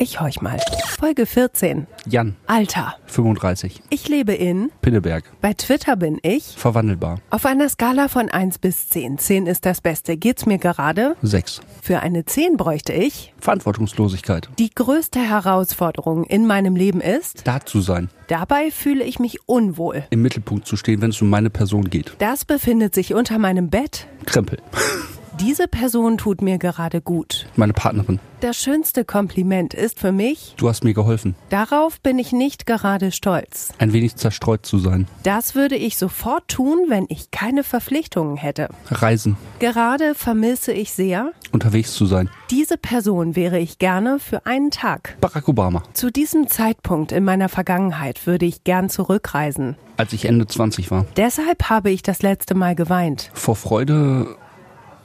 Ich horch mal. Folge 14. Jan, Alter. 35. Ich lebe in. Pinneberg. Bei Twitter bin ich. Verwandelbar. Auf einer Skala von 1 bis 10. 10 ist das Beste. Geht's mir gerade? 6. Für eine 10 bräuchte ich. Verantwortungslosigkeit. Die größte Herausforderung in meinem Leben ist. Da zu sein. Dabei fühle ich mich unwohl. Im Mittelpunkt zu stehen, wenn es um meine Person geht. Das befindet sich unter meinem Bett. Krempel. Diese Person tut mir gerade gut. Meine Partnerin. Das schönste Kompliment ist für mich, Du hast mir geholfen. darauf bin ich nicht gerade stolz. Ein wenig zerstreut zu sein. Das würde ich sofort tun, wenn ich keine Verpflichtungen hätte. Reisen. Gerade vermisse ich sehr, Unterwegs zu sein. diese Person wäre ich gerne für einen Tag. Barack Obama. Zu diesem Zeitpunkt in meiner Vergangenheit würde ich gern zurückreisen. Als ich Ende 20 war. Deshalb habe ich das letzte Mal geweint. Vor Freude,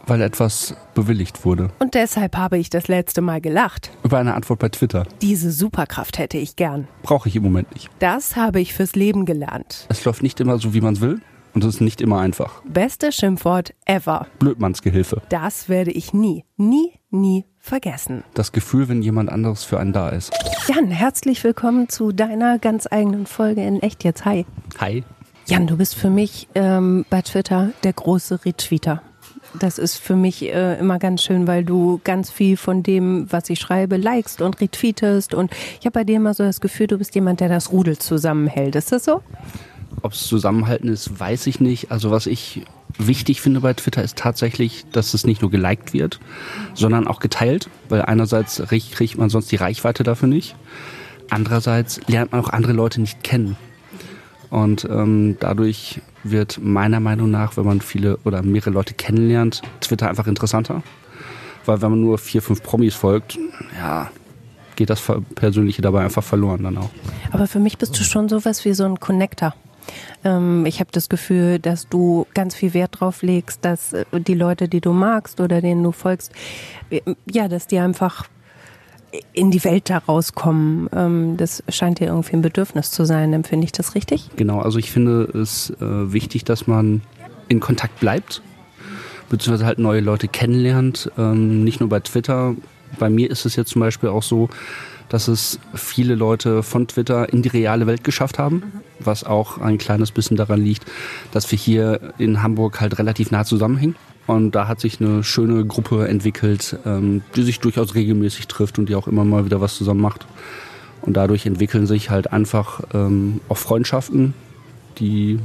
weil etwas bewilligt wurde. Und deshalb habe ich das letzte Mal gelacht. Über eine Antwort bei Twitter. Diese Superkraft hätte ich gern. Brauche ich im Moment nicht. Das habe ich fürs Leben gelernt. Es läuft nicht immer so, wie man es will. Und es ist nicht immer einfach. Beste Schimpfwort ever. Blödmannsgehilfe. Das werde ich nie, nie, nie vergessen. Das Gefühl, wenn jemand anderes für einen da ist. Jan, herzlich willkommen zu deiner ganz eigenen Folge in Echt jetzt. Hi. Hi. Jan, du bist für mich ähm, bei Twitter der große Retweeter. Das ist für mich äh, immer ganz schön, weil du ganz viel von dem, was ich schreibe, likest und retweetest. Und ich habe bei dir immer so das Gefühl, du bist jemand, der das Rudel zusammenhält. Ist das so? Ob es zusammenhalten ist, weiß ich nicht. Also was ich wichtig finde bei Twitter ist tatsächlich, dass es nicht nur geliked wird, sondern auch geteilt, weil einerseits krieg- kriegt man sonst die Reichweite dafür nicht. Andererseits lernt man auch andere Leute nicht kennen. Und ähm, dadurch wird meiner Meinung nach, wenn man viele oder mehrere Leute kennenlernt, Twitter einfach interessanter. Weil wenn man nur vier, fünf Promis folgt, ja, geht das Persönliche dabei einfach verloren dann auch. Aber für mich bist du schon sowas wie so ein Connector. Ähm, ich habe das Gefühl, dass du ganz viel Wert drauf legst, dass äh, die Leute, die du magst oder denen du folgst, äh, ja, dass die einfach in die Welt da rauskommen. Ähm, das scheint dir irgendwie ein Bedürfnis zu sein. Empfinde ich das richtig? Genau, also ich finde es äh, wichtig, dass man in Kontakt bleibt, beziehungsweise halt neue Leute kennenlernt. Ähm, nicht nur bei Twitter. Bei mir ist es jetzt zum Beispiel auch so, dass es viele Leute von Twitter in die reale Welt geschafft haben, was auch ein kleines bisschen daran liegt, dass wir hier in Hamburg halt relativ nah zusammenhängen. Und da hat sich eine schöne Gruppe entwickelt, ähm, die sich durchaus regelmäßig trifft und die auch immer mal wieder was zusammen macht. Und dadurch entwickeln sich halt einfach ähm, auch Freundschaften, die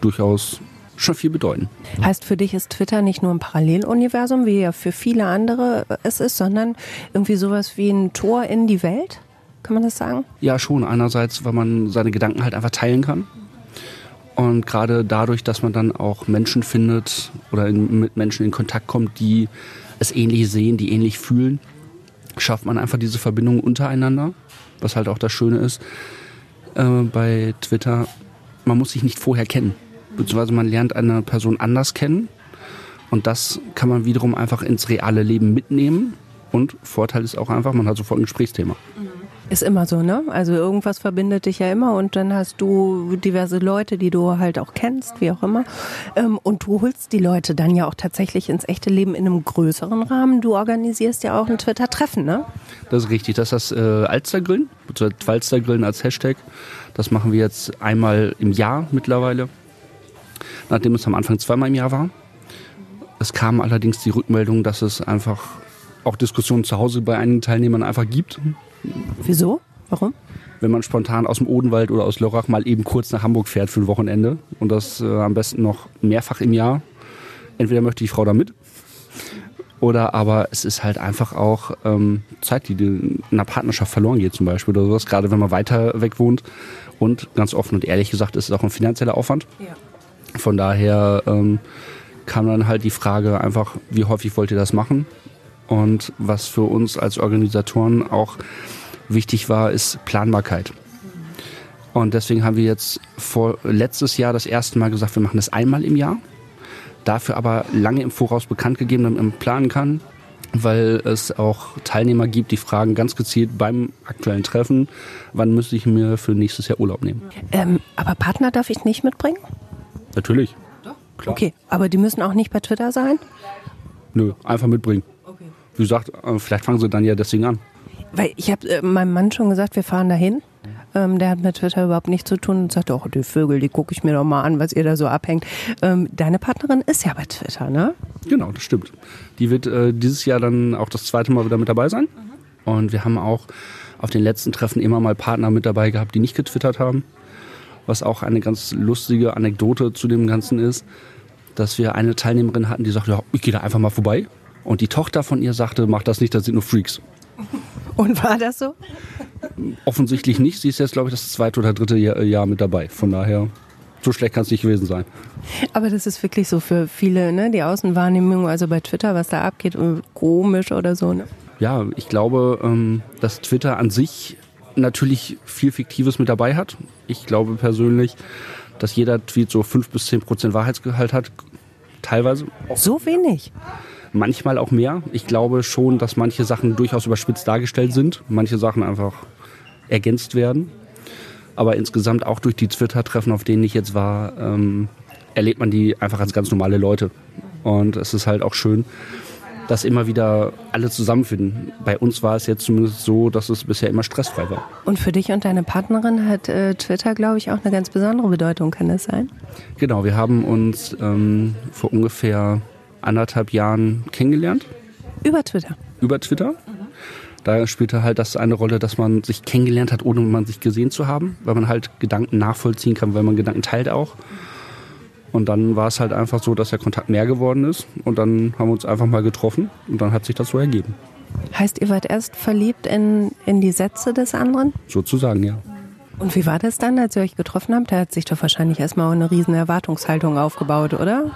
durchaus schon viel bedeuten. Heißt für dich ist Twitter nicht nur ein Paralleluniversum, wie ja für viele andere es ist, sondern irgendwie sowas wie ein Tor in die Welt? Kann man das sagen? Ja, schon. Einerseits, weil man seine Gedanken halt einfach teilen kann. Und gerade dadurch, dass man dann auch Menschen findet oder in, mit Menschen in Kontakt kommt, die es ähnlich sehen, die ähnlich fühlen, schafft man einfach diese Verbindung untereinander. Was halt auch das Schöne ist äh, bei Twitter, man muss sich nicht vorher kennen. Beziehungsweise man lernt eine Person anders kennen. Und das kann man wiederum einfach ins reale Leben mitnehmen. Und Vorteil ist auch einfach, man hat sofort ein Gesprächsthema. Ist immer so, ne? Also irgendwas verbindet dich ja immer und dann hast du diverse Leute, die du halt auch kennst, wie auch immer. Ähm, Und du holst die Leute dann ja auch tatsächlich ins echte Leben in einem größeren Rahmen. Du organisierst ja auch ein Twitter-Treffen, ne? Das ist richtig. Das ist das äh, Alstergrillen, beziehungsweise Twalstergrillen als Hashtag. Das machen wir jetzt einmal im Jahr mittlerweile. Nachdem es am Anfang zweimal im Jahr war. Es kam allerdings die Rückmeldung, dass es einfach auch Diskussionen zu Hause bei einigen Teilnehmern einfach gibt. Wieso? Warum? Wenn man spontan aus dem Odenwald oder aus Lörrach mal eben kurz nach Hamburg fährt für ein Wochenende und das äh, am besten noch mehrfach im Jahr. Entweder möchte die Frau da mit oder aber es ist halt einfach auch ähm, Zeit, die in einer Partnerschaft verloren geht zum Beispiel oder sowas, gerade wenn man weiter weg wohnt. Und ganz offen und ehrlich gesagt ist es auch ein finanzieller Aufwand. Ja. Von daher ähm, kam dann halt die Frage einfach, wie häufig wollt ihr das machen? Und was für uns als Organisatoren auch wichtig war, ist Planbarkeit. Und deswegen haben wir jetzt vor letztes Jahr das erste Mal gesagt, wir machen das einmal im Jahr. Dafür aber lange im Voraus bekannt gegeben, damit man planen kann. weil es auch Teilnehmer gibt, die fragen ganz gezielt beim aktuellen Treffen, wann müsste ich mir für nächstes Jahr Urlaub nehmen. Ähm, aber Partner darf ich nicht mitbringen? Natürlich. Klar. Okay, aber die müssen auch nicht bei Twitter sein? Nö, einfach mitbringen. Wie gesagt, äh, vielleicht fangen sie dann ja deswegen an. Weil ich habe äh, meinem Mann schon gesagt, wir fahren dahin. Ähm, der hat mit Twitter überhaupt nichts zu tun und sagt, oh, die Vögel, die gucke ich mir doch mal an, was ihr da so abhängt. Ähm, deine Partnerin ist ja bei Twitter, ne? Genau, das stimmt. Die wird äh, dieses Jahr dann auch das zweite Mal wieder mit dabei sein. Mhm. Und wir haben auch auf den letzten Treffen immer mal Partner mit dabei gehabt, die nicht getwittert haben. Was auch eine ganz lustige Anekdote zu dem Ganzen ist, dass wir eine Teilnehmerin hatten, die sagte, ja, ich gehe da einfach mal vorbei. Und die Tochter von ihr sagte, mach das nicht, das sind nur Freaks. Und war das so? Offensichtlich nicht. Sie ist jetzt, glaube ich, das zweite oder dritte Jahr mit dabei. Von daher, so schlecht kann es nicht gewesen sein. Aber das ist wirklich so für viele, ne? Die Außenwahrnehmung, also bei Twitter, was da abgeht, komisch oder so, ne? Ja, ich glaube, ähm, dass Twitter an sich natürlich viel Fiktives mit dabei hat. Ich glaube persönlich, dass jeder Tweet so fünf bis zehn Prozent Wahrheitsgehalt hat. Teilweise. So wenig? Manchmal auch mehr. Ich glaube schon, dass manche Sachen durchaus überspitzt dargestellt sind, manche Sachen einfach ergänzt werden. Aber insgesamt auch durch die Twitter-Treffen, auf denen ich jetzt war, ähm, erlebt man die einfach als ganz normale Leute. Und es ist halt auch schön, dass immer wieder alle zusammenfinden. Bei uns war es jetzt zumindest so, dass es bisher immer stressfrei war. Und für dich und deine Partnerin hat äh, Twitter, glaube ich, auch eine ganz besondere Bedeutung, kann das sein? Genau, wir haben uns ähm, vor ungefähr anderthalb Jahren kennengelernt. Über Twitter? Über Twitter. Da spielte halt das eine Rolle, dass man sich kennengelernt hat, ohne man sich gesehen zu haben, weil man halt Gedanken nachvollziehen kann, weil man Gedanken teilt auch. Und dann war es halt einfach so, dass der Kontakt mehr geworden ist. Und dann haben wir uns einfach mal getroffen und dann hat sich das so ergeben. Heißt, ihr wart erst verliebt in, in die Sätze des anderen? Sozusagen, ja. Und wie war das dann, als ihr euch getroffen habt? Da hat sich doch wahrscheinlich erstmal eine riesen Erwartungshaltung aufgebaut, oder?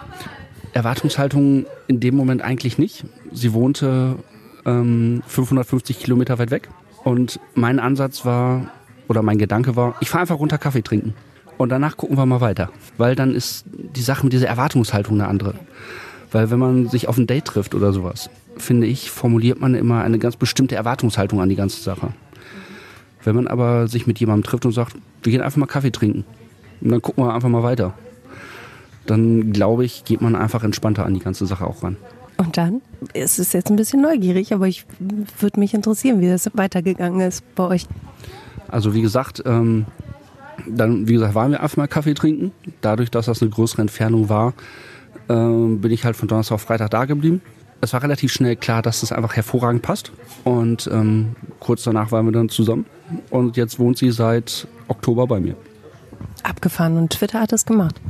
Erwartungshaltung in dem Moment eigentlich nicht. Sie wohnte ähm, 550 Kilometer weit weg und mein Ansatz war oder mein Gedanke war, ich fahre einfach runter Kaffee trinken und danach gucken wir mal weiter, weil dann ist die Sache mit dieser Erwartungshaltung eine andere. Weil wenn man sich auf ein Date trifft oder sowas, finde ich, formuliert man immer eine ganz bestimmte Erwartungshaltung an die ganze Sache. Wenn man aber sich mit jemandem trifft und sagt, wir gehen einfach mal Kaffee trinken und dann gucken wir einfach mal weiter, dann glaube ich, geht man einfach entspannter an die ganze Sache auch ran. Und dann? Es ist jetzt ein bisschen neugierig, aber ich würde mich interessieren, wie das weitergegangen ist bei euch. Also wie gesagt, ähm, dann wie gesagt waren wir einfach mal Kaffee trinken. Dadurch, dass das eine größere Entfernung war, ähm, bin ich halt von Donnerstag auf Freitag da geblieben. Es war relativ schnell klar, dass das einfach hervorragend passt. Und ähm, kurz danach waren wir dann zusammen. Und jetzt wohnt sie seit Oktober bei mir. Abgefahren und Twitter hat es gemacht.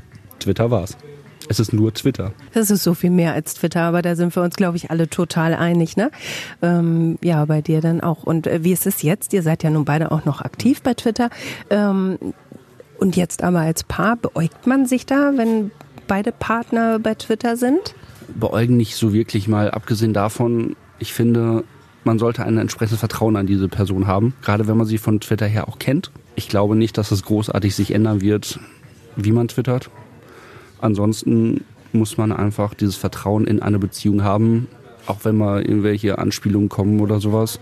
Twitter war's. Es ist nur Twitter. Das ist so viel mehr als Twitter, aber da sind wir uns, glaube ich, alle total einig. Ne? Ähm, ja, bei dir dann auch. Und äh, wie ist es jetzt? Ihr seid ja nun beide auch noch aktiv bei Twitter. Ähm, und jetzt aber als Paar, beäugt man sich da, wenn beide Partner bei Twitter sind? Beäugen nicht so wirklich mal, abgesehen davon, ich finde, man sollte ein entsprechendes Vertrauen an diese Person haben, gerade wenn man sie von Twitter her auch kennt. Ich glaube nicht, dass es großartig sich ändern wird, wie man twittert. Ansonsten muss man einfach dieses Vertrauen in eine Beziehung haben, auch wenn mal irgendwelche Anspielungen kommen oder sowas,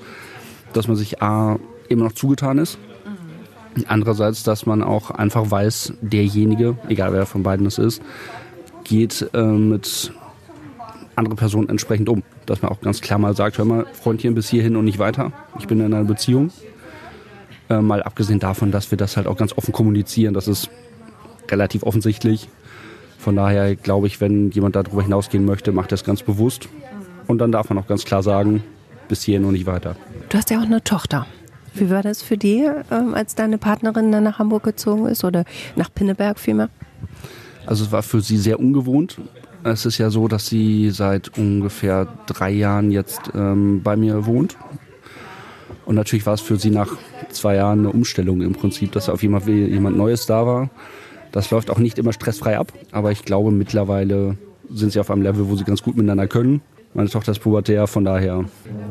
dass man sich A immer noch zugetan ist. Andererseits, dass man auch einfach weiß, derjenige, egal wer von beiden es ist, geht äh, mit anderen Personen entsprechend um. Dass man auch ganz klar mal sagt, hör mal, Freundchen, bis hierhin und nicht weiter. Ich bin in einer Beziehung. Äh, mal abgesehen davon, dass wir das halt auch ganz offen kommunizieren, das ist relativ offensichtlich. Von daher glaube ich, wenn jemand darüber hinausgehen möchte, macht er es ganz bewusst. Und dann darf man auch ganz klar sagen, bis hierhin und nicht weiter. Du hast ja auch eine Tochter. Wie war das für dich, ähm, als deine Partnerin dann nach Hamburg gezogen ist oder nach Pinneberg vielmehr? Also es war für sie sehr ungewohnt. Es ist ja so, dass sie seit ungefähr drei Jahren jetzt ähm, bei mir wohnt. Und natürlich war es für sie nach zwei Jahren eine Umstellung im Prinzip, dass auf jemand, jemand Neues da war. Das läuft auch nicht immer stressfrei ab, aber ich glaube, mittlerweile sind sie auf einem Level, wo sie ganz gut miteinander können. Meine Tochter ist pubertär, von daher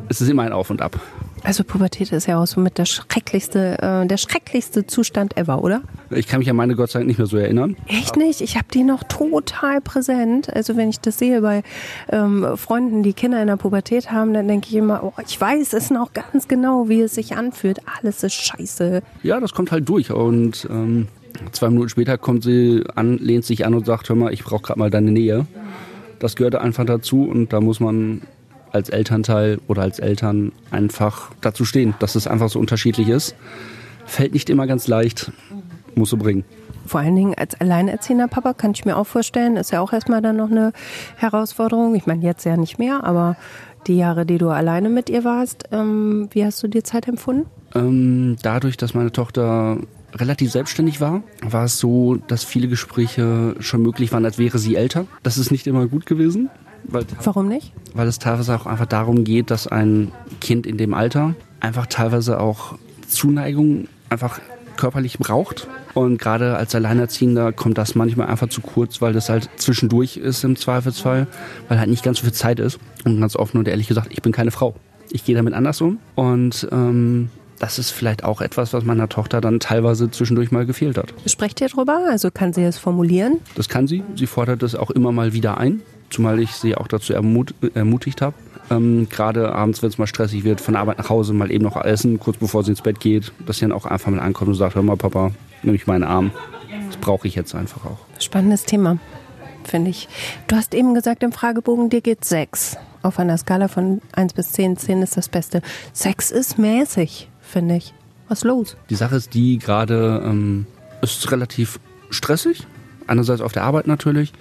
ist es immer ein Auf und Ab. Also Pubertät ist ja auch so mit der schrecklichste, äh, der schrecklichste Zustand ever, oder? Ich kann mich an meine Gott sei Dank nicht mehr so erinnern. Echt nicht? Ich habe die noch total präsent. Also wenn ich das sehe bei ähm, Freunden, die Kinder in der Pubertät haben, dann denke ich immer, oh, ich weiß es noch ganz genau, wie es sich anfühlt. Alles ist scheiße. Ja, das kommt halt durch und ähm, zwei Minuten später kommt sie an, lehnt sich an und sagt, hör mal, ich brauche gerade mal deine Nähe. Das gehört einfach dazu und da muss man als Elternteil oder als Eltern einfach dazu stehen, dass es einfach so unterschiedlich ist. Fällt nicht immer ganz leicht, muss so bringen. Vor allen Dingen als alleinerziehender Papa kann ich mir auch vorstellen, ist ja auch erstmal dann noch eine Herausforderung. Ich meine, jetzt ja nicht mehr, aber die Jahre, die du alleine mit ihr warst, ähm, wie hast du die Zeit empfunden? Ähm, dadurch, dass meine Tochter relativ selbstständig war, war es so, dass viele Gespräche schon möglich waren, als wäre sie älter. Das ist nicht immer gut gewesen. Weil, Warum nicht? Weil es teilweise auch einfach darum geht, dass ein Kind in dem Alter einfach teilweise auch Zuneigung einfach körperlich braucht. Und gerade als Alleinerziehender kommt das manchmal einfach zu kurz, weil das halt zwischendurch ist im Zweifelsfall, weil halt nicht ganz so viel Zeit ist. Und ganz offen und ehrlich gesagt, ich bin keine Frau. Ich gehe damit anders um. Und ähm, das ist vielleicht auch etwas, was meiner Tochter dann teilweise zwischendurch mal gefehlt hat. Sprecht ihr drüber? Also kann sie es formulieren? Das kann sie. Sie fordert es auch immer mal wieder ein zumal ich sie auch dazu ermut ermutigt habe. Ähm, Gerade abends, wenn es mal stressig wird, von der Arbeit nach Hause mal eben noch essen, kurz bevor sie ins Bett geht, dass sie dann auch einfach mal ankommt und sagt, hör mal Papa, nimm mich meinen Arm. Das brauche ich jetzt einfach auch. Spannendes Thema, finde ich. Du hast eben gesagt im Fragebogen, dir geht sechs. Auf einer Skala von 1 bis 10, 10 ist das Beste. Sechs ist mäßig, finde ich. Was ist los? Die Sache ist die, gerade ähm, ist relativ stressig. Einerseits auf der Arbeit natürlich.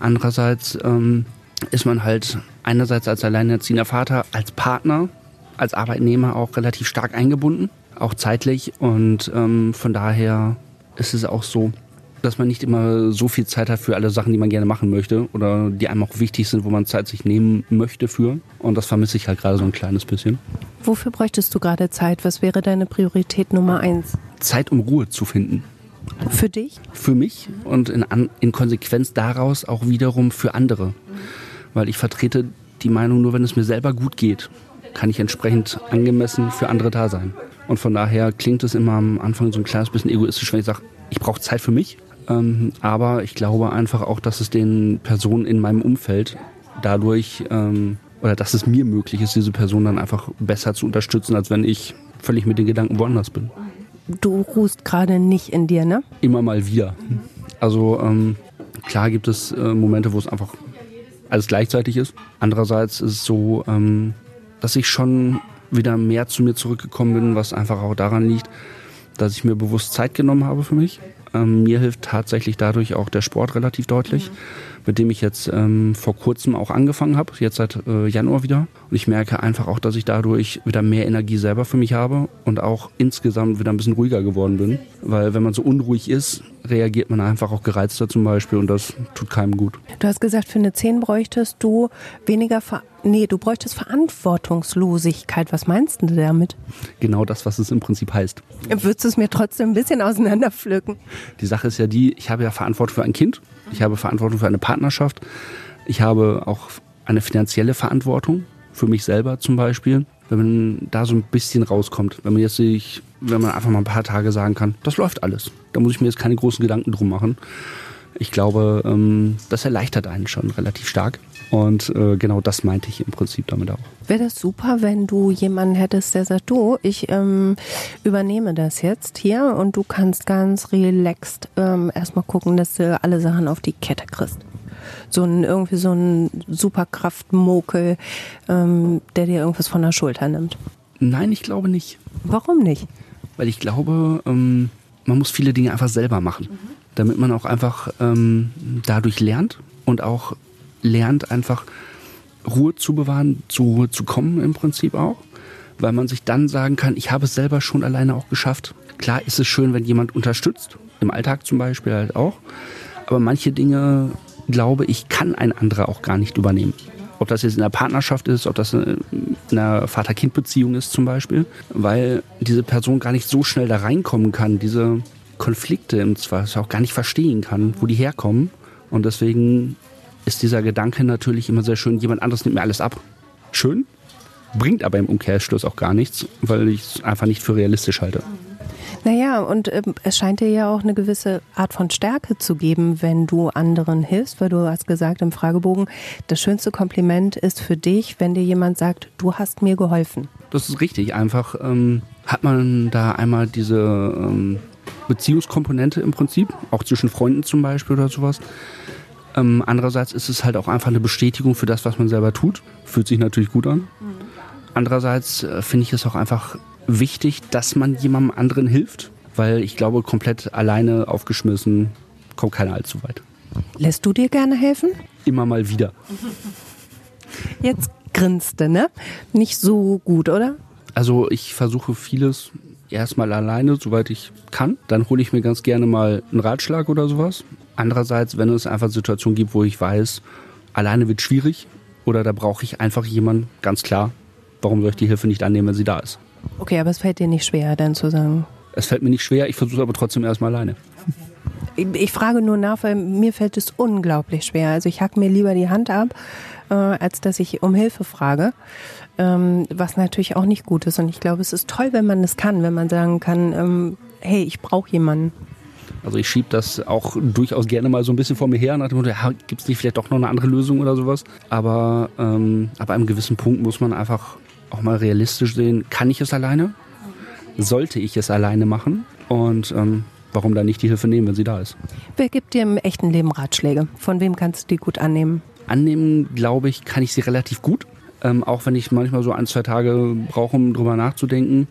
Andererseits ähm, ist man halt einerseits als alleinerziehender Vater, als Partner, als Arbeitnehmer auch relativ stark eingebunden, auch zeitlich. Und ähm, von daher ist es auch so, dass man nicht immer so viel Zeit hat für alle Sachen, die man gerne machen möchte oder die einem auch wichtig sind, wo man Zeit sich nehmen möchte für. Und das vermisse ich halt gerade so ein kleines bisschen. Wofür bräuchtest du gerade Zeit? Was wäre deine Priorität Nummer eins? Zeit, um Ruhe zu finden. Für dich? Für mich und in, in Konsequenz daraus auch wiederum für andere. Weil ich vertrete die Meinung, nur wenn es mir selber gut geht, kann ich entsprechend angemessen für andere da sein. Und von daher klingt es immer am Anfang so ein kleines bisschen egoistisch, wenn ich sage, ich brauche Zeit für mich. Ähm, aber ich glaube einfach auch, dass es den Personen in meinem Umfeld dadurch ähm, oder dass es mir möglich ist, diese Person dann einfach besser zu unterstützen, als wenn ich völlig mit den Gedanken woanders bin du ruhst gerade nicht in dir, ne? Immer mal wieder. Also ähm, klar gibt es äh, Momente, wo es einfach alles gleichzeitig ist. Andererseits ist es so, ähm, dass ich schon wieder mehr zu mir zurückgekommen bin, was einfach auch daran liegt, dass ich mir bewusst Zeit genommen habe für mich. Ähm, mir hilft tatsächlich dadurch auch der Sport relativ deutlich. Mhm mit dem ich jetzt ähm, vor kurzem auch angefangen habe, jetzt seit äh, Januar wieder. Und ich merke einfach auch, dass ich dadurch wieder mehr Energie selber für mich habe und auch insgesamt wieder ein bisschen ruhiger geworden bin. Weil wenn man so unruhig ist, reagiert man einfach auch gereizter zum Beispiel und das tut keinem gut. Du hast gesagt, für eine 10 bräuchtest du weniger Ver Nee, du bräuchtest Verantwortungslosigkeit. Was meinst du damit? Genau das, was es im Prinzip heißt. Würdest du es mir trotzdem ein bisschen auseinanderpflücken? Die Sache ist ja die, ich habe ja Verantwortung für ein Kind ich habe Verantwortung für eine Partnerschaft. Ich habe auch eine finanzielle Verantwortung für mich selber zum Beispiel. Wenn man da so ein bisschen rauskommt, wenn man jetzt sich, wenn man einfach mal ein paar Tage sagen kann, das läuft alles. Da muss ich mir jetzt keine großen Gedanken drum machen. Ich glaube, ähm, das erleichtert einen schon relativ stark. Und äh, genau das meinte ich im Prinzip damit auch. Wäre das super, wenn du jemanden hättest, der sagt, du, ich ähm, übernehme das jetzt hier und du kannst ganz relaxed ähm, erstmal gucken, dass du alle Sachen auf die Kette kriegst. So ein irgendwie so ein Superkraftmokel, ähm, der dir irgendwas von der Schulter nimmt. Nein, ich glaube nicht. Warum nicht? Weil ich glaube, ähm, man muss viele Dinge einfach selber machen, mhm. Damit man auch einfach ähm, dadurch lernt und auch lernt einfach Ruhe zu bewahren, zur Ruhe zu kommen im Prinzip auch, weil man sich dann sagen kann, ich habe es selber schon alleine auch geschafft. Klar ist es schön, wenn jemand unterstützt, im Alltag zum Beispiel halt auch, aber manche Dinge, glaube ich, kann ein anderer auch gar nicht übernehmen. Ob das jetzt in der Partnerschaft ist, ob das in einer Vater-Kind-Beziehung ist zum Beispiel, weil diese Person gar nicht so schnell da reinkommen kann, diese Konflikte im Zweifel auch gar nicht verstehen kann, wo die herkommen. Und deswegen ist dieser Gedanke natürlich immer sehr schön, jemand anderes nimmt mir alles ab. Schön, bringt aber im Umkehrschluss auch gar nichts, weil ich es einfach nicht für realistisch halte. Naja, und äh, es scheint dir ja auch eine gewisse Art von Stärke zu geben, wenn du anderen hilfst, weil du hast gesagt im Fragebogen, das schönste Kompliment ist für dich, wenn dir jemand sagt, du hast mir geholfen. Das ist richtig. Einfach ähm, hat man da einmal diese ähm, Beziehungskomponente im Prinzip, auch zwischen Freunden zum Beispiel oder sowas. Ähm, andererseits ist es halt auch einfach eine Bestätigung für das, was man selber tut. Fühlt sich natürlich gut an. Mhm. Andererseits äh, finde ich es auch einfach wichtig, dass man jemandem anderen hilft, weil ich glaube, komplett alleine aufgeschmissen kommt keiner allzu weit. Lässt du dir gerne helfen? Immer mal wieder. Jetzt grinste, ne? Nicht so gut, oder? Also ich versuche vieles erstmal alleine, soweit ich kann. Dann hole ich mir ganz gerne mal einen Ratschlag oder sowas. Andererseits, wenn es einfach Situationen gibt, wo ich weiß, alleine wird schwierig oder da brauche ich einfach jemanden, ganz klar, warum soll ich die Hilfe nicht annehmen, wenn sie da ist? Okay, aber es fällt dir nicht schwer, dann zu sagen. Es fällt mir nicht schwer, ich versuche aber trotzdem erstmal alleine. Ich, ich, frage nur nach, weil mir fällt es unglaublich schwer. Also ich hack mir lieber die Hand ab, äh, als dass ich um Hilfe frage. Ähm, was natürlich auch nicht gut ist. Und ich glaube, es ist toll, wenn man das kann, wenn man sagen kann, ähm, hey, ich brauche jemanden. Also ich schiebe das auch durchaus gerne mal so ein bisschen vor mir her, nach dem Motto, ja, gibt es nicht vielleicht doch noch eine andere Lösung oder sowas. Aber ähm, ab einem gewissen Punkt muss man einfach auch mal realistisch sehen, kann ich es alleine? Sollte ich es alleine machen? Und ähm, warum dann nicht die Hilfe nehmen, wenn sie da ist? Wer gibt dir im echten Leben Ratschläge? Von wem kannst du die gut annehmen? Annehmen, glaube ich, kann ich sie relativ gut. Ähm, auch wenn ich manchmal so ein, zwei Tage brauche, um drüber nachzudenken.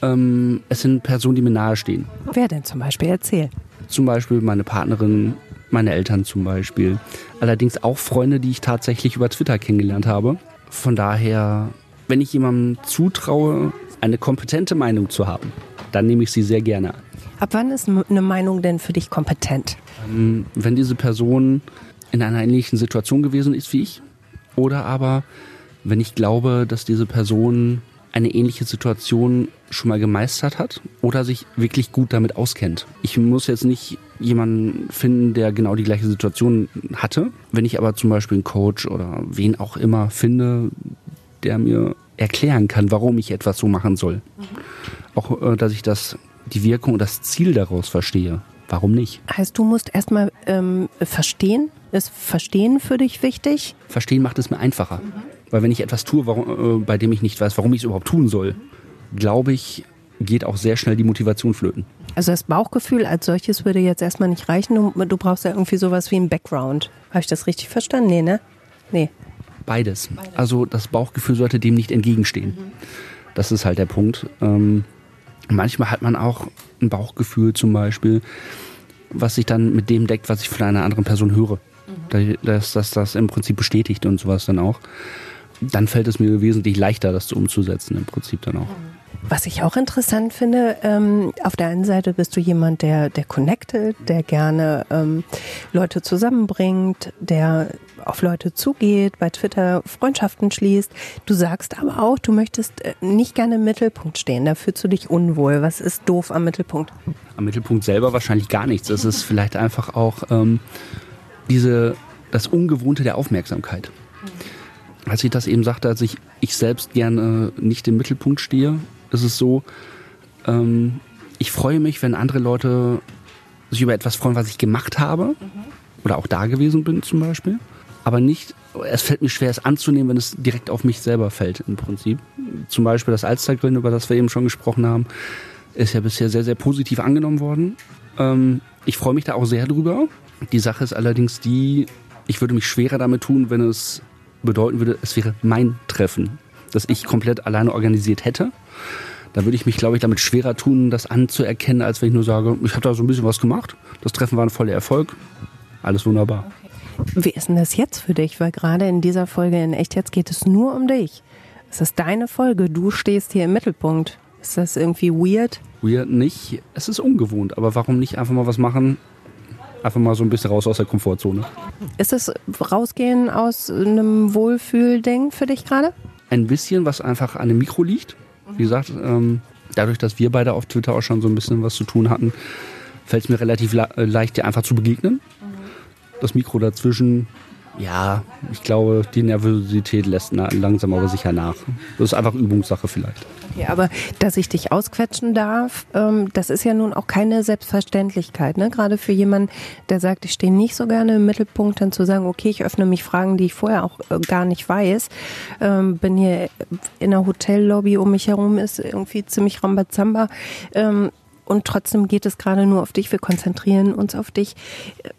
Ähm, es sind Personen, die mir nahestehen. Wer denn zum Beispiel? Erzähl. Zum Beispiel meine Partnerin, meine Eltern zum Beispiel. Allerdings auch Freunde, die ich tatsächlich über Twitter kennengelernt habe. Von daher wenn ich jemandem zutraue, eine kompetente Meinung zu haben, dann nehme ich sie sehr gerne an. Ab wann ist eine Meinung denn für dich kompetent? Ähm, wenn diese Person in einer ähnlichen Situation gewesen ist wie ich oder aber wenn ich glaube, dass diese Person eine ähnliche Situation schon mal gemeistert hat oder sich wirklich gut damit auskennt. Ich muss jetzt nicht jemanden finden, der genau die gleiche Situation hatte. Wenn ich aber zum Beispiel einen Coach oder wen auch immer finde, der mir erklären kann, warum ich etwas so machen soll. Mhm. Auch, äh, dass ich das, die Wirkung und das Ziel daraus verstehe. Warum nicht? Heißt, du musst erstmal ähm, verstehen? Ist Verstehen für dich wichtig? Verstehen macht es mir einfacher. Mhm. Weil wenn ich etwas tue, warum, äh, bei dem ich nicht weiß, warum ich es überhaupt tun soll, glaube ich, geht auch sehr schnell die Motivation flöten. Also das Bauchgefühl als solches würde jetzt erstmal nicht reichen. Du, du brauchst ja irgendwie sowas wie ein Background. Habe ich das richtig verstanden? Nee, ne? Nee. Beides. Also das Bauchgefühl sollte dem nicht entgegenstehen. Mhm. Das ist halt der Punkt. Ähm, manchmal hat man auch ein Bauchgefühl zum Beispiel, was sich dann mit dem deckt, was ich von einer anderen Person höre. Mhm. Dass das, das im Prinzip bestätigt und sowas dann auch. Dann fällt es mir wesentlich leichter, das umzusetzen im Prinzip dann auch. Mhm. Was ich auch interessant finde, ähm, auf der einen Seite bist du jemand, der, der connected, der gerne ähm, Leute zusammenbringt, der auf Leute zugeht, bei Twitter Freundschaften schließt. Du sagst aber auch, du möchtest äh, nicht gerne im Mittelpunkt stehen. Da fühlst du dich unwohl. Was ist doof am Mittelpunkt? Am Mittelpunkt selber wahrscheinlich gar nichts. Es ist vielleicht einfach auch ähm, diese, das Ungewohnte der Aufmerksamkeit. Als ich das eben sagte, als ich, ich selbst gerne nicht im Mittelpunkt stehe, ist es so, ähm, ich freue mich, wenn andere Leute sich über etwas freuen, was ich gemacht habe mhm. oder auch da gewesen bin zum Beispiel. Aber nicht, es fällt mir schwer, es anzunehmen, wenn es direkt auf mich selber fällt im Prinzip. Zum Beispiel das Alstergrillen, über das wir eben schon gesprochen haben, ist ja bisher sehr, sehr positiv angenommen worden. Ähm, ich freue mich da auch sehr drüber. Die Sache ist allerdings die, ich würde mich schwerer damit tun, wenn es bedeuten würde, es wäre mein Treffen, das ich komplett alleine organisiert hätte da würde ich mich, glaube ich, damit schwerer tun, das anzuerkennen, als wenn ich nur sage, ich habe da so ein bisschen was gemacht. Das Treffen war ein voller Erfolg. Alles wunderbar. Wie ist denn das jetzt für dich? Weil gerade in dieser Folge in Echt jetzt geht es nur um dich. Es ist deine Folge. Du stehst hier im Mittelpunkt. Ist das irgendwie weird? Weird nicht. Es ist ungewohnt. Aber warum nicht einfach mal was machen? Einfach mal so ein bisschen raus aus der Komfortzone. Ist das Rausgehen aus einem Wohlfühlding für dich gerade? Ein bisschen, was einfach an dem Mikro liegt. Wie gesagt, ähm, dadurch, dass wir beide auf Twitter auch schon so ein bisschen was zu tun hatten, fällt es mir relativ le äh, leicht, dir einfach zu begegnen. Das Mikro dazwischen Ja, ich glaube, die Nervosität lässt langsam aber sicher nach. Das ist einfach Übungssache vielleicht. Okay, aber dass ich dich ausquetschen darf, ähm, das ist ja nun auch keine Selbstverständlichkeit. Ne? Gerade für jemanden, der sagt, ich stehe nicht so gerne im Mittelpunkt, dann zu sagen, okay, ich öffne mich Fragen, die ich vorher auch äh, gar nicht weiß. Ähm, bin hier in der Hotellobby, um mich herum ist irgendwie ziemlich Rambazamba. Ähm, und trotzdem geht es gerade nur auf dich. Wir konzentrieren uns auf dich.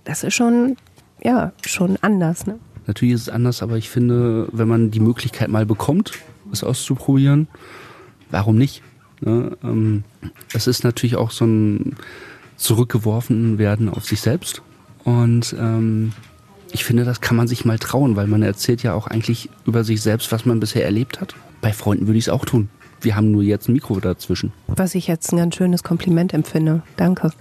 Das ist schon ja, schon anders. Ne? Natürlich ist es anders, aber ich finde, wenn man die Möglichkeit mal bekommt, es auszuprobieren, warum nicht? Ne? Ähm, es ist natürlich auch so ein zurückgeworfen werden auf sich selbst. Und ähm, ich finde, das kann man sich mal trauen, weil man erzählt ja auch eigentlich über sich selbst, was man bisher erlebt hat. Bei Freunden würde ich es auch tun. Wir haben nur jetzt ein Mikro dazwischen. Was ich jetzt ein ganz schönes Kompliment empfinde. Danke.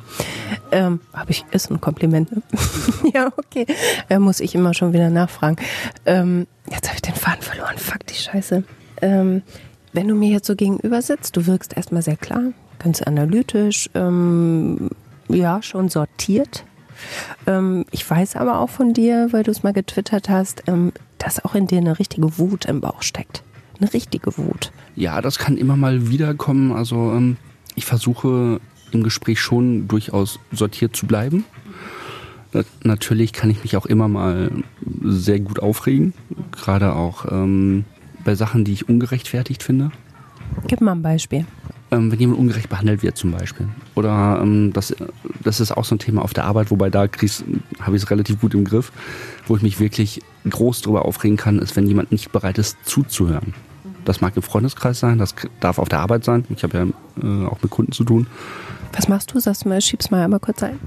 Ähm, Habe ich, ist ein Kompliment, ne? ja, okay. Da muss ich immer schon wieder nachfragen. Ähm, jetzt habe ich den Faden verloren. Fuck die Scheiße. Ähm, wenn du mir jetzt so gegenüber sitzt, du wirkst erstmal sehr klar, ganz analytisch, ähm, ja, schon sortiert. Ähm, ich weiß aber auch von dir, weil du es mal getwittert hast, ähm, dass auch in dir eine richtige Wut im Bauch steckt eine richtige Wut. Ja, das kann immer mal wiederkommen. Also ähm, ich versuche im Gespräch schon durchaus sortiert zu bleiben. Natürlich kann ich mich auch immer mal sehr gut aufregen, gerade auch ähm, bei Sachen, die ich ungerechtfertigt finde. Gib mal ein Beispiel. Ähm, wenn jemand ungerecht behandelt wird zum Beispiel. Oder ähm, das, das ist auch so ein Thema auf der Arbeit, wobei da habe ich es relativ gut im Griff. Wo ich mich wirklich groß darüber aufregen kann, ist, wenn jemand nicht bereit ist zuzuhören. Das mag im Freundeskreis sein, das darf auf der Arbeit sein. Ich habe ja äh, auch mit Kunden zu tun. Was machst du? Sagst du mal, schieb's mal einmal kurz ein.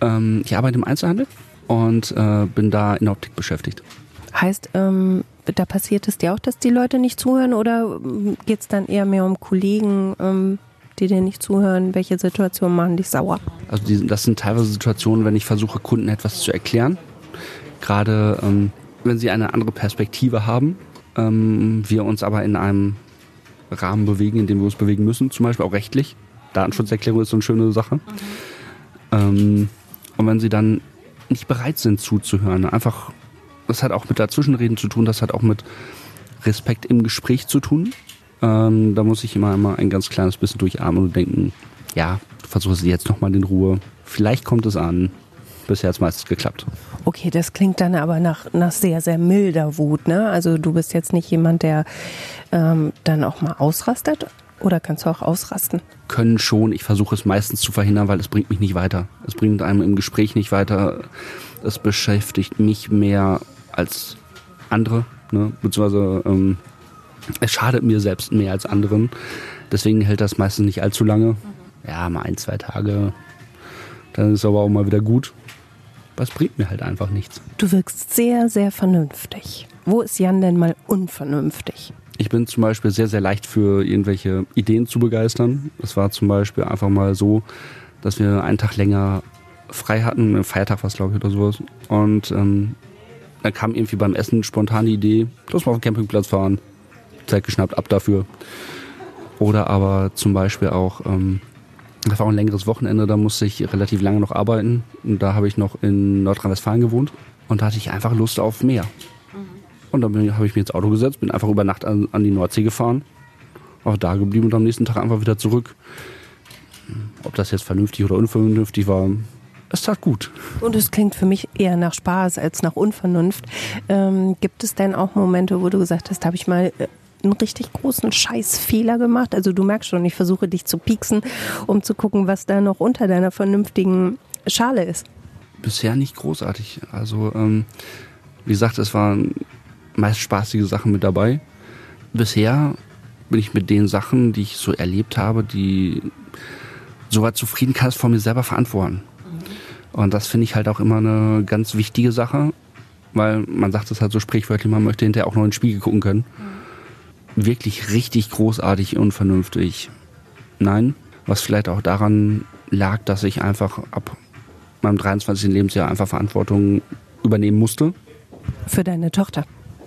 Ähm, ich arbeite im Einzelhandel und äh, bin da in der Optik beschäftigt. Heißt, ähm, da passiert es dir auch, dass die Leute nicht zuhören oder ähm, geht es dann eher mehr um Kollegen, ähm, die dir nicht zuhören? Welche Situationen machen dich sauer? Also die, das sind teilweise Situationen, wenn ich versuche, Kunden etwas zu erklären. Gerade ähm, wenn sie eine andere Perspektive haben ähm, wir uns aber in einem Rahmen bewegen, in dem wir uns bewegen müssen, zum Beispiel auch rechtlich. Datenschutzerklärung ist so eine schöne Sache. Mhm. Ähm, und wenn sie dann nicht bereit sind zuzuhören, einfach, das hat auch mit Dazwischenreden zu tun, das hat auch mit Respekt im Gespräch zu tun. Ähm, da muss ich immer, immer ein ganz kleines bisschen durchatmen und denken, ja, versuche es jetzt nochmal in Ruhe. Vielleicht kommt es an. Bisher hat es meistens geklappt. Okay, das klingt dann aber nach, nach sehr, sehr milder Wut. Ne? Also du bist jetzt nicht jemand, der ähm, dann auch mal ausrastet oder kannst du auch ausrasten? Können schon. Ich versuche es meistens zu verhindern, weil es bringt mich nicht weiter. Es bringt einem im Gespräch nicht weiter. Es beschäftigt mich mehr als andere. Ne? Beziehungsweise ähm, es schadet mir selbst mehr als anderen. Deswegen hält das meistens nicht allzu lange. Ja, mal ein, zwei Tage. Dann ist es aber auch mal wieder gut was bringt mir halt einfach nichts. Du wirkst sehr, sehr vernünftig. Wo ist Jan denn mal unvernünftig? Ich bin zum Beispiel sehr, sehr leicht für irgendwelche Ideen zu begeistern. Es war zum Beispiel einfach mal so, dass wir einen Tag länger frei hatten, ein Feiertag war es glaube ich oder sowas. Und ähm, dann kam irgendwie beim Essen spontan die Idee, lass mal auf den Campingplatz fahren. Zeit geschnappt, ab dafür. Oder aber zum Beispiel auch ähm, das war auch ein längeres Wochenende, da musste ich relativ lange noch arbeiten. Und da habe ich noch in Nordrhein-Westfalen gewohnt. Und da hatte ich einfach Lust auf Meer. Und dann habe ich mir ins Auto gesetzt, bin einfach über Nacht an, an die Nordsee gefahren. Auch da geblieben und am nächsten Tag einfach wieder zurück. Ob das jetzt vernünftig oder unvernünftig war, es tat gut. Und es klingt für mich eher nach Spaß als nach Unvernunft. Ähm, gibt es denn auch Momente, wo du gesagt hast, habe ich mal äh, einen richtig großen Scheißfehler gemacht? Also du merkst schon, ich versuche dich zu pieksen, um zu gucken, was da noch unter deiner vernünftigen Schale ist. Bisher nicht großartig. Also ähm, wie gesagt, es waren meist spaßige Sachen mit dabei. Bisher bin ich mit den Sachen, die ich so erlebt habe, die so weit zufrieden kann, es vor mir selber verantworten. Und das finde ich halt auch immer eine ganz wichtige Sache, weil man sagt es halt so sprichwörtlich, man möchte hinterher auch noch in den Spiegel gucken können. Mhm wirklich richtig großartig und vernünftig. Nein, was vielleicht auch daran lag, dass ich einfach ab meinem 23. Lebensjahr einfach Verantwortung übernehmen musste. Für deine Tochter?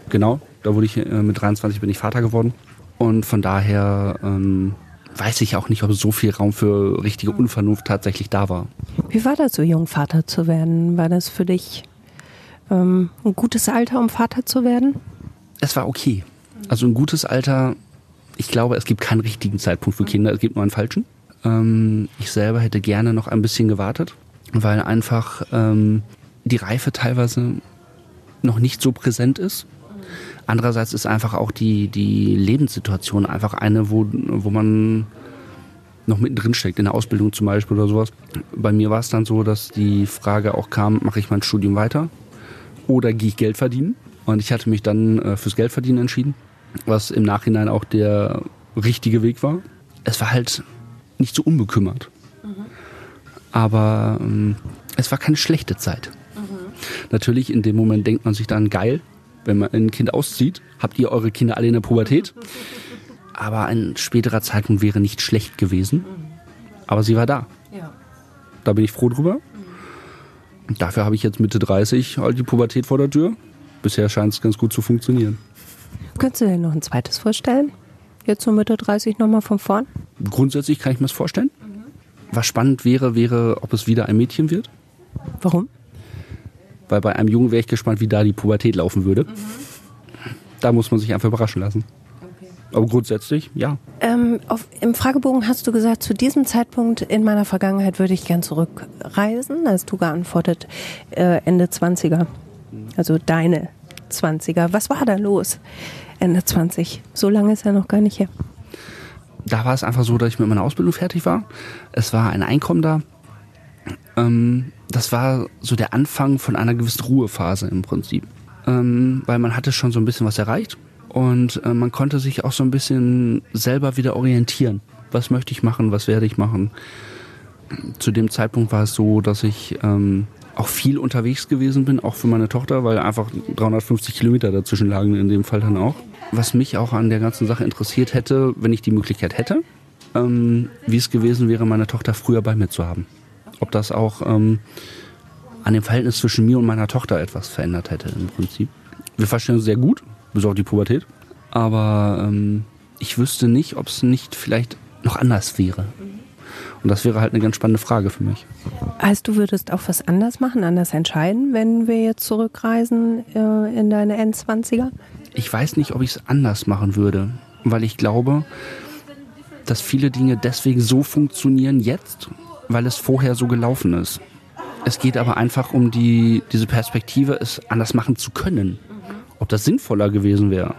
Genau, da wurde ich äh, mit 23 bin ich Vater geworden. Und von daher ähm, weiß ich auch nicht, ob so viel Raum für richtige Unvernunft tatsächlich da war. Wie war das, so jung Vater zu werden? War das für dich ähm, ein gutes Alter, um Vater zu werden? Es war okay. Also ein gutes Alter, ich glaube, es gibt keinen richtigen Zeitpunkt für Kinder, es gibt nur einen falschen. Ähm, ich selber hätte gerne noch ein bisschen gewartet, weil einfach ähm, die Reife teilweise noch nicht so präsent ist. Andererseits ist einfach auch die, die Lebenssituation einfach eine, wo, wo man noch mittendrin steckt, in der Ausbildung zum Beispiel oder sowas. Bei mir war es dann so, dass die Frage auch kam, mache ich mein Studium weiter oder gehe ich Geld verdienen? Und ich hatte mich dann äh, fürs Geldverdienen entschieden, was im Nachhinein auch der richtige Weg war. Es war halt nicht so unbekümmert. Mhm. Aber ähm, es war keine schlechte Zeit. Mhm. Natürlich, in dem Moment denkt man sich dann, geil, wenn man ein Kind auszieht, habt ihr eure Kinder alle in der Pubertät. Aber ein späterer Zeitpunkt wäre nicht schlecht gewesen. Aber sie war da. Ja. Da bin ich froh drüber. Und dafür habe ich jetzt Mitte 30 halt die Pubertät vor der Tür. Bisher scheint es ganz gut zu funktionieren. Könntest du dir noch ein zweites vorstellen? Jetzt so Mitte 30 nochmal von vorn? Grundsätzlich kann ich mir das vorstellen. Was spannend wäre, wäre, ob es wieder ein Mädchen wird. Warum? Weil bei einem Jungen wäre ich gespannt, wie da die Pubertät laufen würde. Mhm. Da muss man sich einfach überraschen lassen. Okay. Aber grundsätzlich, ja. Ähm, auf, Im Fragebogen hast du gesagt, zu diesem Zeitpunkt in meiner Vergangenheit würde ich gern zurückreisen. Da hast du geantwortet, äh, Ende 20er. Also deine 20er. Was war da los? Ende 20. So lange ist er noch gar nicht her. Da war es einfach so, dass ich mit meiner Ausbildung fertig war. Es war ein Einkommen da. Ähm, das war so der Anfang von einer gewissen Ruhephase im Prinzip. Ähm, weil man hatte schon so ein bisschen was erreicht und äh, man konnte sich auch so ein bisschen selber wieder orientieren. Was möchte ich machen, was werde ich machen? Zu dem Zeitpunkt war es so, dass ich ähm, auch viel unterwegs gewesen bin, auch für meine Tochter, weil einfach 350 Kilometer dazwischen lagen in dem Fall dann auch. Was mich auch an der ganzen Sache interessiert hätte, wenn ich die Möglichkeit hätte, ähm, wie es gewesen wäre, meine Tochter früher bei mir zu haben ob das auch ähm, an dem Verhältnis zwischen mir und meiner Tochter etwas verändert hätte im Prinzip. Wir verstehen uns sehr gut, bis auf die Pubertät. Aber ähm, ich wüsste nicht, ob es nicht vielleicht noch anders wäre. Und das wäre halt eine ganz spannende Frage für mich. Heißt, du würdest auch was anders machen, anders entscheiden, wenn wir jetzt zurückreisen äh, in deine N20er? Ich weiß nicht, ob ich es anders machen würde, weil ich glaube, dass viele Dinge deswegen so funktionieren jetzt weil es vorher so gelaufen ist. Es geht aber einfach um die, diese Perspektive, es anders machen zu können. Ob das sinnvoller gewesen wäre,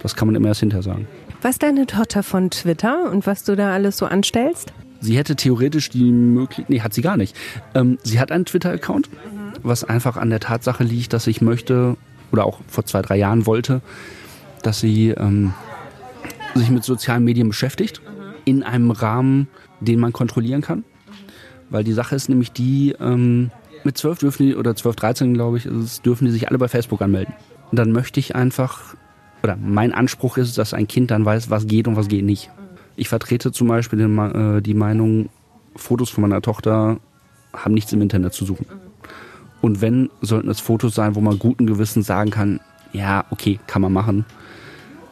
das kann man immer erst hinterher sagen. Was deine Tochter von Twitter und was du da alles so anstellst? Sie hätte theoretisch die Möglichkeit, nee, hat sie gar nicht. Ähm, sie hat einen Twitter-Account, was einfach an der Tatsache liegt, dass ich möchte, oder auch vor zwei, drei Jahren wollte, dass sie ähm, sich mit sozialen Medien beschäftigt, in einem Rahmen, den man kontrollieren kann. Weil die Sache ist nämlich die, ähm, mit 12 dürfen die, oder 12, 13 glaube ich, ist, dürfen die sich alle bei Facebook anmelden. Und dann möchte ich einfach, oder mein Anspruch ist, dass ein Kind dann weiß, was geht und was geht nicht. Ich vertrete zum Beispiel die, äh, die Meinung, Fotos von meiner Tochter haben nichts im Internet zu suchen. Und wenn, sollten es Fotos sein, wo man guten Gewissen sagen kann, ja, okay, kann man machen.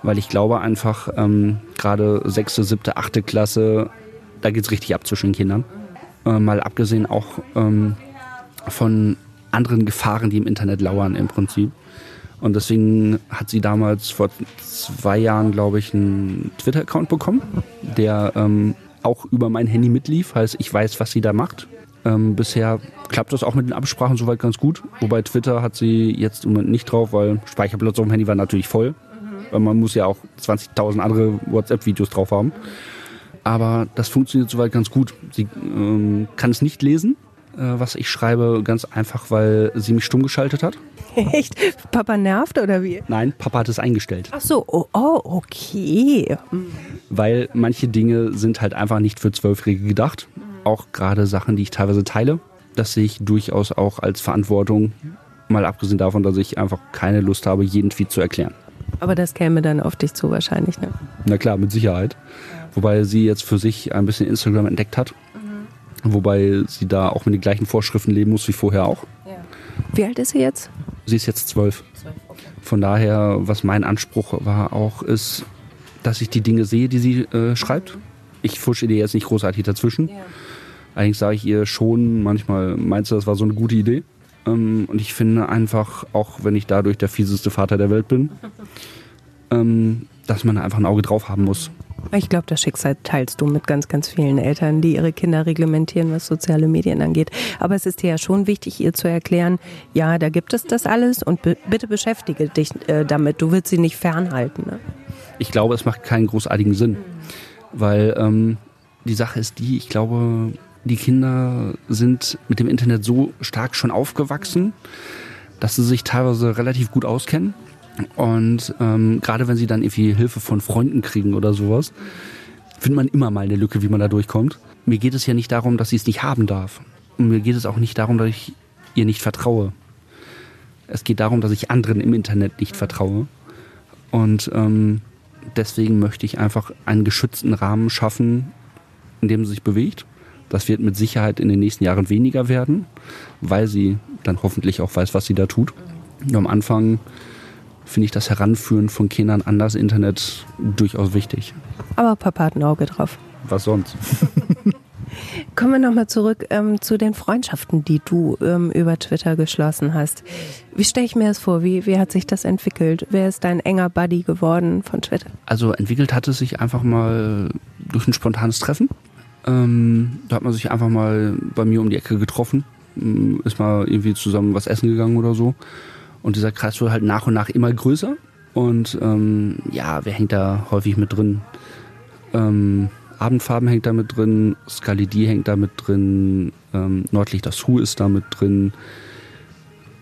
Weil ich glaube einfach, ähm, gerade sechste, siebte, achte Klasse, da geht es richtig ab zwischen den Kindern. Äh, mal abgesehen auch ähm, von anderen Gefahren, die im Internet lauern im Prinzip. Und deswegen hat sie damals vor zwei Jahren, glaube ich, einen Twitter-Account bekommen, der ähm, auch über mein Handy mitlief. Heißt, ich weiß, was sie da macht. Ähm, bisher klappt das auch mit den Absprachen soweit ganz gut. Wobei Twitter hat sie jetzt im Moment nicht drauf, weil Speicherplatz auf dem Handy war natürlich voll. Weil man muss ja auch 20.000 andere WhatsApp-Videos drauf haben aber das funktioniert soweit ganz gut. Sie ähm, kann es nicht lesen, äh, was ich schreibe, ganz einfach, weil sie mich stumm geschaltet hat. Echt? Papa nervt oder wie? Nein, Papa hat es eingestellt. Ach so, oh, oh okay. Weil manche Dinge sind halt einfach nicht für Zwölfjährige gedacht. Auch gerade Sachen, die ich teilweise teile. Das sehe ich durchaus auch als Verantwortung. Mal abgesehen davon, dass ich einfach keine Lust habe, jeden Tweet zu erklären. Aber das käme dann auf dich zu wahrscheinlich, ne? Na klar, mit Sicherheit. Wobei sie jetzt für sich ein bisschen Instagram entdeckt hat. Mhm. Wobei sie da auch mit den gleichen Vorschriften leben muss wie vorher auch. Ja. Wie alt ist sie jetzt? Sie ist jetzt zwölf. Okay. Von daher, was mein Anspruch war auch, ist, dass ich die Dinge sehe, die sie äh, schreibt. Ich fusche ihr jetzt nicht großartig dazwischen. Ja. Allerdings sage ich ihr schon manchmal, meinst du, das war so eine gute Idee? Ähm, und ich finde einfach, auch wenn ich dadurch der fieseste Vater der Welt bin, ähm, dass man einfach ein Auge drauf haben muss. Ich glaube, das Schicksal teilst du mit ganz, ganz vielen Eltern, die ihre Kinder reglementieren, was soziale Medien angeht. Aber es ist dir ja schon wichtig, ihr zu erklären, ja, da gibt es das alles und bitte beschäftige dich äh, damit. Du willst sie nicht fernhalten. Ne? Ich glaube, es macht keinen großartigen Sinn, weil ähm, die Sache ist die, ich glaube, die Kinder sind mit dem Internet so stark schon aufgewachsen, dass sie sich teilweise relativ gut auskennen und ähm, gerade wenn sie dann irgendwie Hilfe von Freunden kriegen oder sowas, findet man immer mal eine Lücke, wie man da durchkommt. Mir geht es ja nicht darum, dass sie es nicht haben darf. Und mir geht es auch nicht darum, dass ich ihr nicht vertraue. Es geht darum, dass ich anderen im Internet nicht vertraue. Und ähm, deswegen möchte ich einfach einen geschützten Rahmen schaffen, in dem sie sich bewegt. Das wird mit Sicherheit in den nächsten Jahren weniger werden, weil sie dann hoffentlich auch weiß, was sie da tut. Und am Anfang finde ich das Heranführen von Kindern an das Internet durchaus wichtig. Aber Papa hat ein Auge drauf. Was sonst? Kommen wir nochmal zurück ähm, zu den Freundschaften, die du ähm, über Twitter geschlossen hast. Wie stelle ich mir das vor? Wie, wie hat sich das entwickelt? Wer ist dein enger Buddy geworden von Twitter? Also entwickelt hat es sich einfach mal durch ein spontanes Treffen. Ähm, da hat man sich einfach mal bei mir um die Ecke getroffen, ist mal irgendwie zusammen was essen gegangen oder so. Und dieser Kreis wird halt nach und nach immer größer. Und ähm, ja, wer hängt da häufig mit drin? Ähm, Abendfarben hängt da mit drin, Skalidie hängt da mit drin, ähm, Nordlicht das Hu ist da mit drin,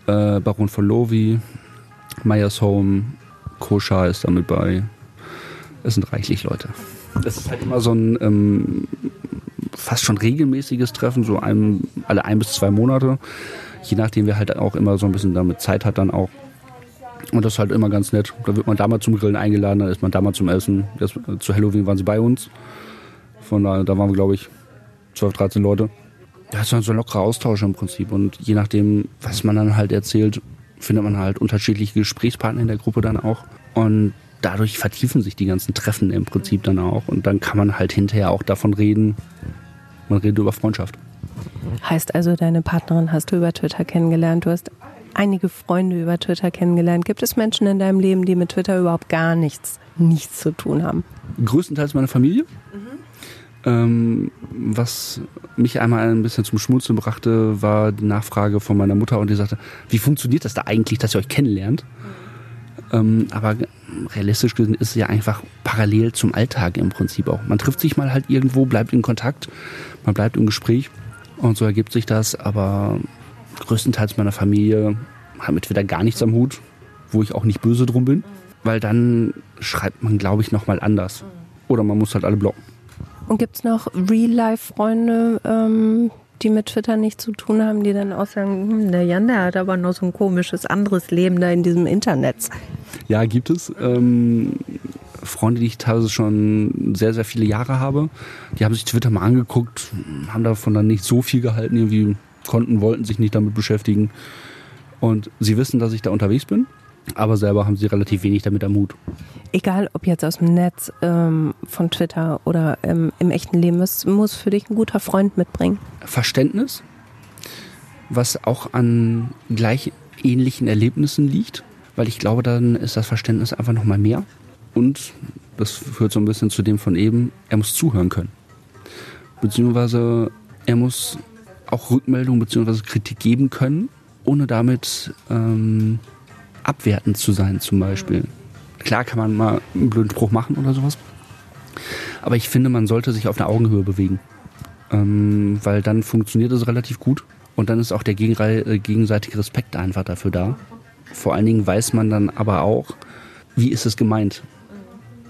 äh, Baron von Lovi, Meyers Home, Kosha ist da mit bei. Es sind reichlich Leute. Es ist halt immer so ein ähm, fast schon regelmäßiges Treffen, so ein, alle ein bis zwei Monate je nachdem, wer halt auch immer so ein bisschen damit Zeit hat, dann auch. Und das ist halt immer ganz nett. Da wird man da mal zum Grillen eingeladen, dann ist man da mal zum Essen. Jetzt, zu Halloween waren sie bei uns. Von da, da waren wir, glaube ich, 12, 13 Leute. Ja, ist halt so ein lockerer Austausch im Prinzip. Und je nachdem, was man dann halt erzählt, findet man halt unterschiedliche Gesprächspartner in der Gruppe dann auch. Und dadurch vertiefen sich die ganzen Treffen im Prinzip dann auch. Und dann kann man halt hinterher auch davon reden. Man redet über Freundschaft. Heißt also, deine Partnerin hast du über Twitter kennengelernt. Du hast einige Freunde über Twitter kennengelernt. Gibt es Menschen in deinem Leben, die mit Twitter überhaupt gar nichts, nichts zu tun haben? Größtenteils meine Familie. Mhm. Ähm, was mich einmal ein bisschen zum Schmunzeln brachte, war die Nachfrage von meiner Mutter und die sagte, wie funktioniert das da eigentlich, dass ihr euch kennenlernt? Mhm. Ähm, aber realistisch gesehen ist es ja einfach parallel zum Alltag im Prinzip auch. Man trifft sich mal halt irgendwo, bleibt in Kontakt, man bleibt im Gespräch und so ergibt sich das, aber größtenteils meiner Familie hat mit wieder gar nichts am Hut, wo ich auch nicht böse drum bin, weil dann schreibt man, glaube ich, nochmal anders. Oder man muss halt alle blocken. Und gibt es noch Real-Life-Freunde, ähm, die mit Twitter nichts zu tun haben, die dann auch sagen, hm, der Jan, der hat aber noch so ein komisches anderes Leben da in diesem Internet? Ja, gibt es. Ähm, Freunde, die ich teilweise schon sehr, sehr viele Jahre habe, die haben sich Twitter mal angeguckt, haben davon dann nicht so viel gehalten, irgendwie konnten, wollten sich nicht damit beschäftigen. Und sie wissen, dass ich da unterwegs bin, aber selber haben sie relativ wenig damit am Hut. Egal, ob jetzt aus dem Netz, ähm, von Twitter oder ähm, im echten Leben, was muss für dich ein guter Freund mitbringen? Verständnis, was auch an gleich ähnlichen Erlebnissen liegt, weil ich glaube, dann ist das Verständnis einfach nochmal mehr. Und das führt so ein bisschen zu dem von eben, er muss zuhören können. Beziehungsweise er muss auch Rückmeldung bzw. Kritik geben können, ohne damit ähm, abwertend zu sein zum Beispiel. Klar kann man mal einen blöden Spruch machen oder sowas. Aber ich finde, man sollte sich auf einer Augenhöhe bewegen. Ähm, weil dann funktioniert es relativ gut. Und dann ist auch der äh, gegenseitige Respekt einfach dafür da. Vor allen Dingen weiß man dann aber auch, wie ist es gemeint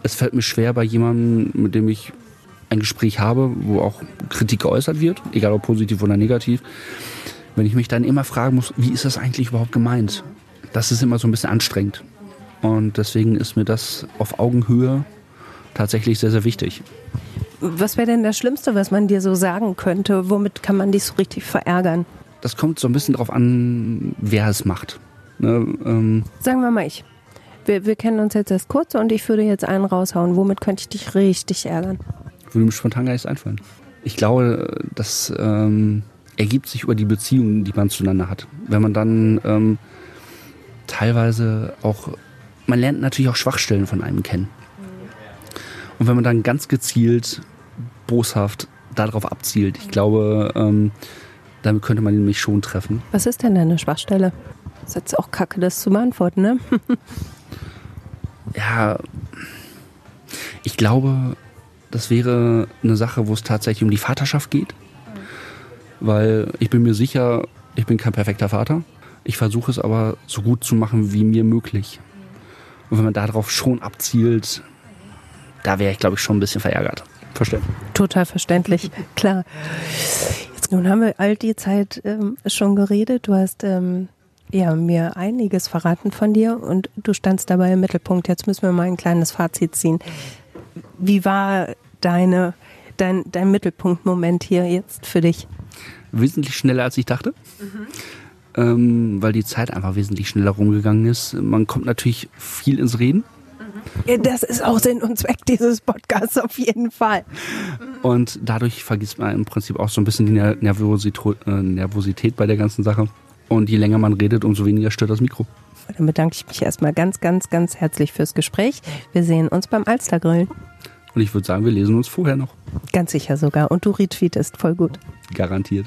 es fällt mir schwer bei jemandem, mit dem ich ein Gespräch habe, wo auch Kritik geäußert wird, egal ob positiv oder negativ, wenn ich mich dann immer fragen muss, wie ist das eigentlich überhaupt gemeint? Das ist immer so ein bisschen anstrengend. Und deswegen ist mir das auf Augenhöhe tatsächlich sehr, sehr wichtig. Was wäre denn das Schlimmste, was man dir so sagen könnte? Womit kann man dich so richtig verärgern? Das kommt so ein bisschen darauf an, wer es macht. Ne, ähm Sagen wir mal ich wir, wir kennen uns jetzt erst kurz und ich würde jetzt einen raushauen. Womit könnte ich dich richtig ärgern? Würde mir spontan gar nichts einfallen. Ich glaube, dass ähm, ergibt sich über die Beziehungen, die man zueinander hat. Wenn man dann ähm, teilweise auch, man lernt natürlich auch Schwachstellen von einem kennen. Und wenn man dann ganz gezielt, boshaft darauf abzielt, ich glaube, ähm, damit könnte man mich schon treffen. Was ist denn deine Schwachstelle? Das ist jetzt auch kacke, das zu beantworten, ne? ja, ich glaube, das wäre eine Sache, wo es tatsächlich um die Vaterschaft geht. Weil ich bin mir sicher, ich bin kein perfekter Vater. Ich versuche es aber so gut zu machen wie mir möglich. Und wenn man darauf schon abzielt, da wäre ich, glaube ich, schon ein bisschen verärgert. Verständlich. Total verständlich, klar. Jetzt nun haben wir all die Zeit ähm, schon geredet. Du hast ähm, ja, mir einiges verraten von dir und du standst dabei im Mittelpunkt. Jetzt müssen wir mal ein kleines Fazit ziehen. Wie war deine, dein, dein Mittelpunktmoment hier jetzt für dich? Wesentlich schneller, als ich dachte. Mhm. Ähm, weil die Zeit einfach wesentlich schneller rumgegangen ist. Man kommt natürlich viel ins Reden. Mhm. Das ist auch Sinn und Zweck dieses Podcasts auf jeden Fall. Und dadurch vergisst man im Prinzip auch so ein bisschen die äh, Nervosität bei der ganzen Sache. Und je länger man redet, umso weniger stört das Mikro. Dann bedanke ich mich erstmal ganz, ganz, ganz herzlich fürs Gespräch. Wir sehen uns beim Alstergrillen. Und ich würde sagen, wir lesen uns vorher noch. Ganz sicher sogar. Und du retweetest voll gut. Garantiert.